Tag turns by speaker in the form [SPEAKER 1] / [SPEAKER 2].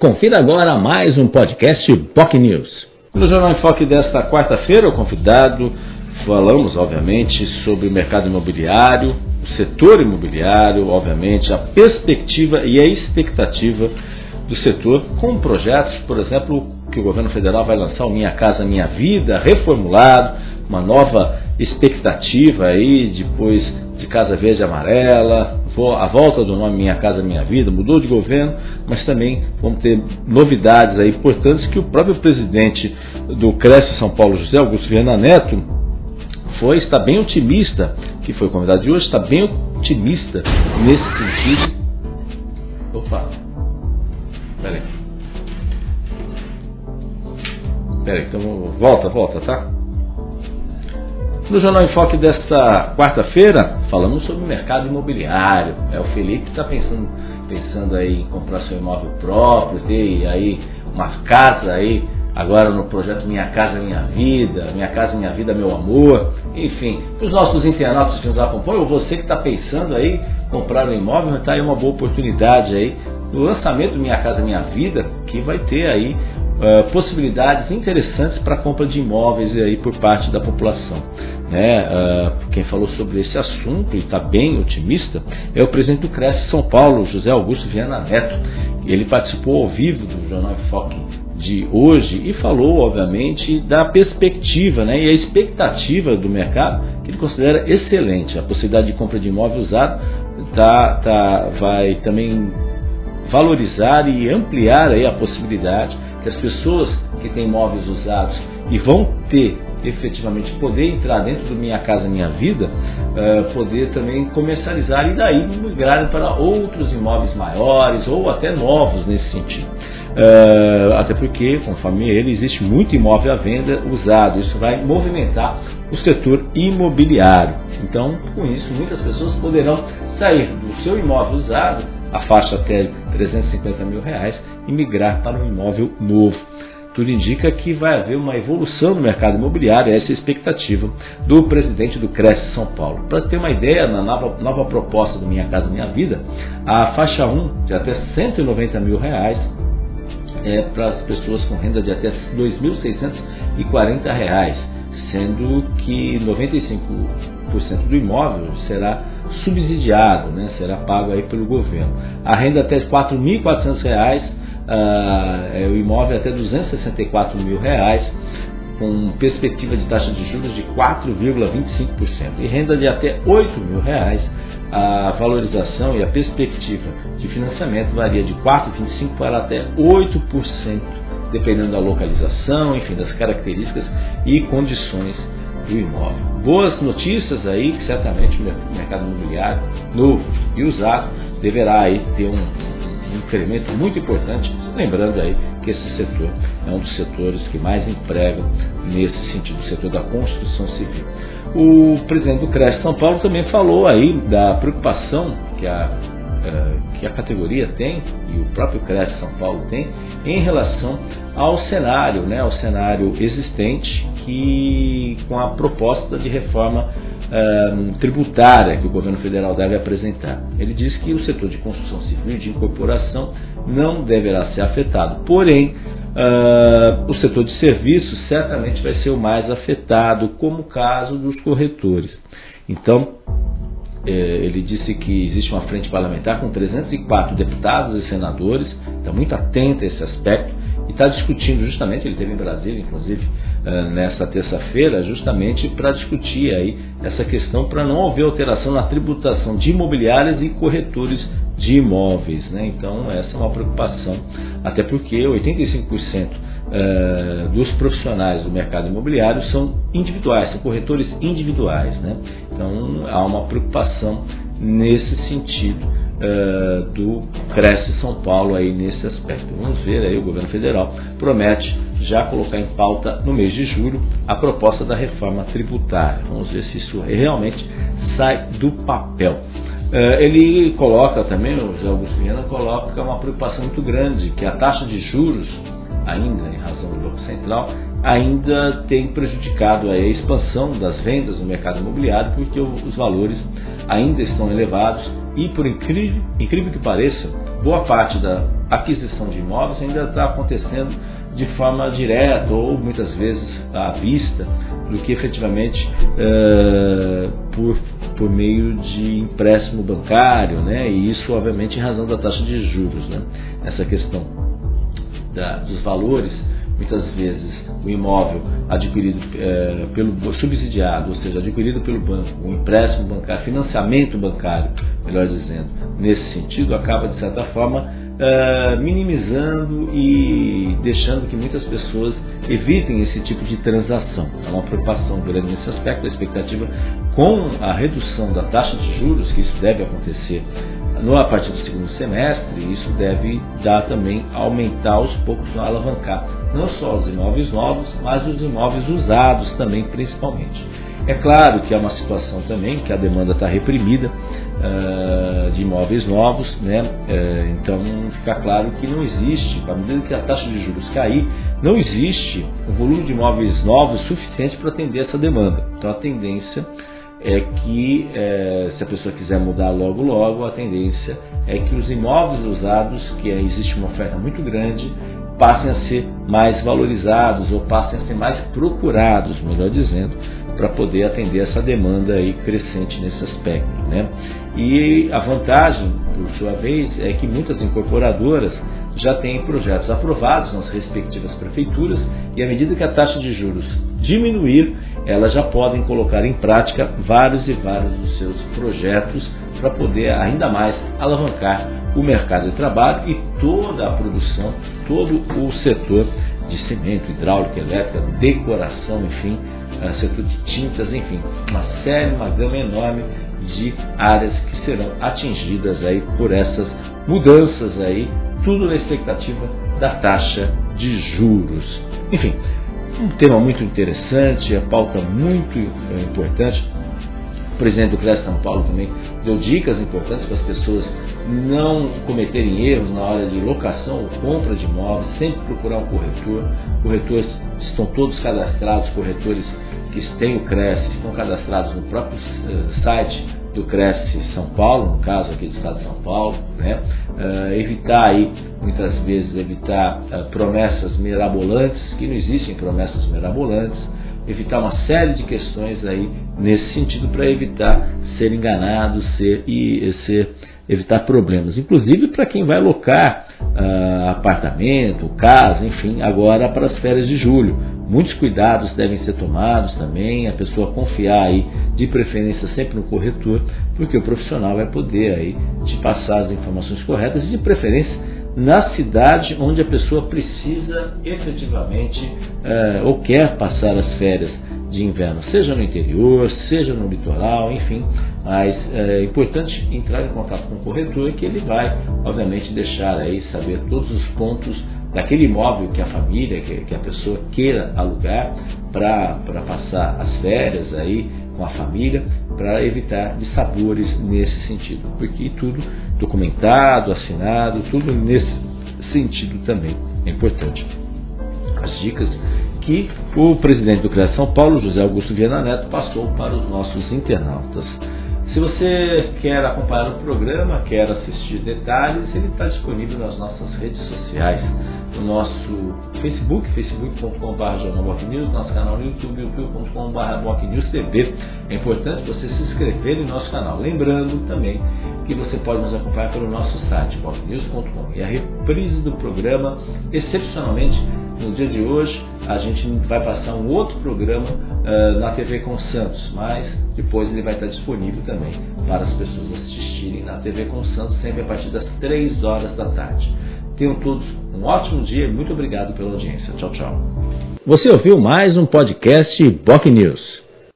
[SPEAKER 1] Confira agora mais um podcast POC News. No Jornal em Foque desta quarta-feira, o convidado, falamos, obviamente, sobre o mercado imobiliário, o setor imobiliário, obviamente, a perspectiva e a expectativa do setor com projetos, por exemplo, que o governo federal vai lançar o Minha Casa Minha Vida, reformulado, uma nova expectativa aí, depois de Casa Verde Amarela, a volta do nome Minha Casa Minha Vida, mudou de governo, mas também vamos ter novidades aí importantes que o próprio presidente do Cresce São Paulo, José Augusto Viana Neto, foi, está bem otimista, que foi convidado de hoje, está bem otimista nesse sentido. Opa, peraí. Peraí, então volta, volta, tá? No Jornal em Foque desta quarta-feira, falamos sobre o mercado imobiliário. É, o Felipe está pensando, pensando aí em comprar seu imóvel próprio, ter aí uma casa aí, agora no projeto Minha Casa Minha Vida, Minha Casa Minha Vida Meu Amor, enfim, os nossos internautas que nos acompanham, ou você que está pensando aí comprar um imóvel, está aí uma boa oportunidade aí no lançamento Minha Casa Minha Vida, que vai ter aí uh, possibilidades interessantes para a compra de imóveis aí por parte da população. Né? Uh, quem falou sobre esse assunto e está bem otimista é o presidente do Cresce São Paulo, José Augusto Viana Neto. Ele participou ao vivo do Jornal Foque de hoje e falou, obviamente, da perspectiva né, e a expectativa do mercado, que ele considera excelente. A possibilidade de compra de imóvel usado tá, tá, vai também valorizar e ampliar aí a possibilidade que as pessoas que têm imóveis usados e vão ter efetivamente poder entrar dentro do Minha Casa Minha Vida, uh, poder também comercializar e daí migrar para outros imóveis maiores ou até novos nesse sentido. Uh, até porque, conforme ele, existe muito imóvel à venda usado. Isso vai movimentar o setor imobiliário. Então, com isso, muitas pessoas poderão sair do seu imóvel usado a faixa até 350 mil reais e migrar para um imóvel novo. Tudo indica que vai haver uma evolução no mercado imobiliário, essa é a expectativa do presidente do Cresce São Paulo. Para ter uma ideia, na nova, nova proposta do Minha Casa Minha Vida, a faixa 1 de até 190 mil reais é para as pessoas com renda de até R$ 2.640, sendo que 95% do imóvel será subsidiado, né, será pago aí pelo governo. A renda até R$ 4.400, uh, é, o imóvel até 264 mil reais, com perspectiva de taxa de juros de 4,25% e renda de até 8 mil reais, a valorização e a perspectiva de financiamento varia de 4,25% para até 8%, dependendo da localização, enfim, das características e condições do imóvel. Boas notícias aí que certamente o mercado imobiliário novo e usado deverá aí ter um, um incremento muito importante, lembrando aí que esse setor é um dos setores que mais empregam nesse sentido, o setor da construção civil. O presidente do CRES São Paulo também falou aí da preocupação que a que a categoria tem e o próprio CRES São Paulo tem em relação ao cenário, né, ao cenário existente que com a proposta de reforma um, tributária que o governo federal deve apresentar. Ele diz que o setor de construção civil e de incorporação não deverá ser afetado, porém uh, o setor de serviços certamente vai ser o mais afetado, como o caso dos corretores. Então, ele disse que existe uma frente parlamentar com 304 deputados e senadores, está muito atento a esse aspecto e está discutindo justamente, ele esteve em Brasília, inclusive, é, nessa terça-feira, justamente para discutir aí essa questão para não haver alteração na tributação de imobiliárias e corretores de imóveis. Né? Então, essa é uma preocupação, até porque 85% é, dos profissionais do mercado imobiliário são individuais, são corretores individuais. Né? Então há uma preocupação nesse sentido uh, do Cresce São Paulo aí nesse aspecto. Vamos ver aí o governo federal promete já colocar em pauta no mês de julho a proposta da reforma tributária. Vamos ver se isso realmente sai do papel. Uh, ele coloca também, o José Augusto Viana coloca uma preocupação muito grande, que a taxa de juros, ainda em razão do Banco Central, ainda tem prejudicado a expansão das vendas no mercado imobiliário, porque os valores ainda estão elevados e, por incrível, incrível que pareça, boa parte da, aquisição de imóveis ainda está acontecendo de forma direta ou muitas vezes à vista do que efetivamente uh, por, por meio de empréstimo bancário, né? e isso obviamente em razão da taxa de juros. Né? Essa questão da, dos valores, muitas vezes o imóvel adquirido é, pelo subsidiado, ou seja, adquirido pelo banco, um empréstimo bancário, financiamento bancário, melhor dizendo, nesse sentido, acaba de certa forma é, minimizando e deixando que muitas pessoas evitem esse tipo de transação. É uma preocupação grande nesse aspecto, a expectativa com a redução da taxa de juros, que isso deve acontecer no, a partir do segundo semestre, isso deve dar também, aumentar aos poucos, alavancar não só os imóveis novos, mas os imóveis usados também, principalmente. É claro que é uma situação também que a demanda está reprimida uh, de imóveis novos, né? Uh, então fica claro que não existe, à medida que a taxa de juros cair, não existe um volume de imóveis novos suficiente para atender essa demanda. Então a tendência é que, é, se a pessoa quiser mudar logo logo, a tendência é que os imóveis usados, que é, existe uma oferta muito grande, passem a ser mais valorizados ou passem a ser mais procurados, melhor dizendo, para poder atender essa demanda aí crescente nesse aspecto. Né? E a vantagem, por sua vez, é que muitas incorporadoras já têm projetos aprovados nas respectivas prefeituras e à medida que a taxa de juros diminuir, elas já podem colocar em prática vários e vários dos seus projetos para poder ainda mais alavancar o mercado de trabalho e toda a produção, todo o setor de cimento, hidráulica, elétrica, decoração, enfim, eh, setor de tintas, enfim, uma série, uma gama enorme de áreas que serão atingidas aí por essas mudanças aí, tudo na expectativa da taxa de juros. Enfim, um tema muito interessante, a pauta muito eh, importante. O presidente do CRES São Paulo também deu dicas importantes para as pessoas não cometerem erros na hora de locação ou compra de imóveis, sempre procurar um corretor. Corretores estão todos cadastrados, corretores que têm o CRES estão cadastrados no próprio uh, site do Cresce São Paulo, no caso aqui do estado de São Paulo, né? Uh, evitar aí, muitas vezes, evitar uh, promessas mirabolantes, que não existem promessas mirabolantes, evitar uma série de questões aí nesse sentido para evitar ser enganado ser, e ser evitar problemas, inclusive para quem vai locar uh, apartamento, casa, enfim, agora para as férias de julho. Muitos cuidados devem ser tomados também, a pessoa confiar aí, de preferência sempre no corretor, porque o profissional vai poder aí te passar as informações corretas e de preferência na cidade onde a pessoa precisa efetivamente uh, ou quer passar as férias de inverno, seja no interior, seja no litoral, enfim. Mas é importante entrar em contato com o corretor que ele vai, obviamente, deixar aí saber todos os pontos daquele imóvel que a família, que, que a pessoa queira alugar para passar as férias aí com a família, para evitar dissabores nesse sentido. Porque tudo documentado, assinado, tudo nesse sentido também é importante. As dicas que o presidente do CREA São Paulo, José Augusto Viana Neto, passou para os nossos internautas. Se você quer acompanhar o programa, quer assistir detalhes, ele está disponível nas nossas redes sociais. No nosso Facebook, facebook.com.br nosso canal no YouTube, youtube.com.br TV. É importante você se inscrever no nosso canal. Lembrando também que você pode nos acompanhar pelo nosso site, bocnews.com. E a reprise do programa, excepcionalmente, no dia de hoje, a gente vai passar um outro programa uh, na TV com Santos, mas depois ele vai estar disponível também para as pessoas assistirem na TV com Santos, sempre a partir das 3 horas da tarde. Tenham todos um ótimo dia e muito obrigado pela audiência. Tchau, tchau. Você ouviu mais um podcast Boc News.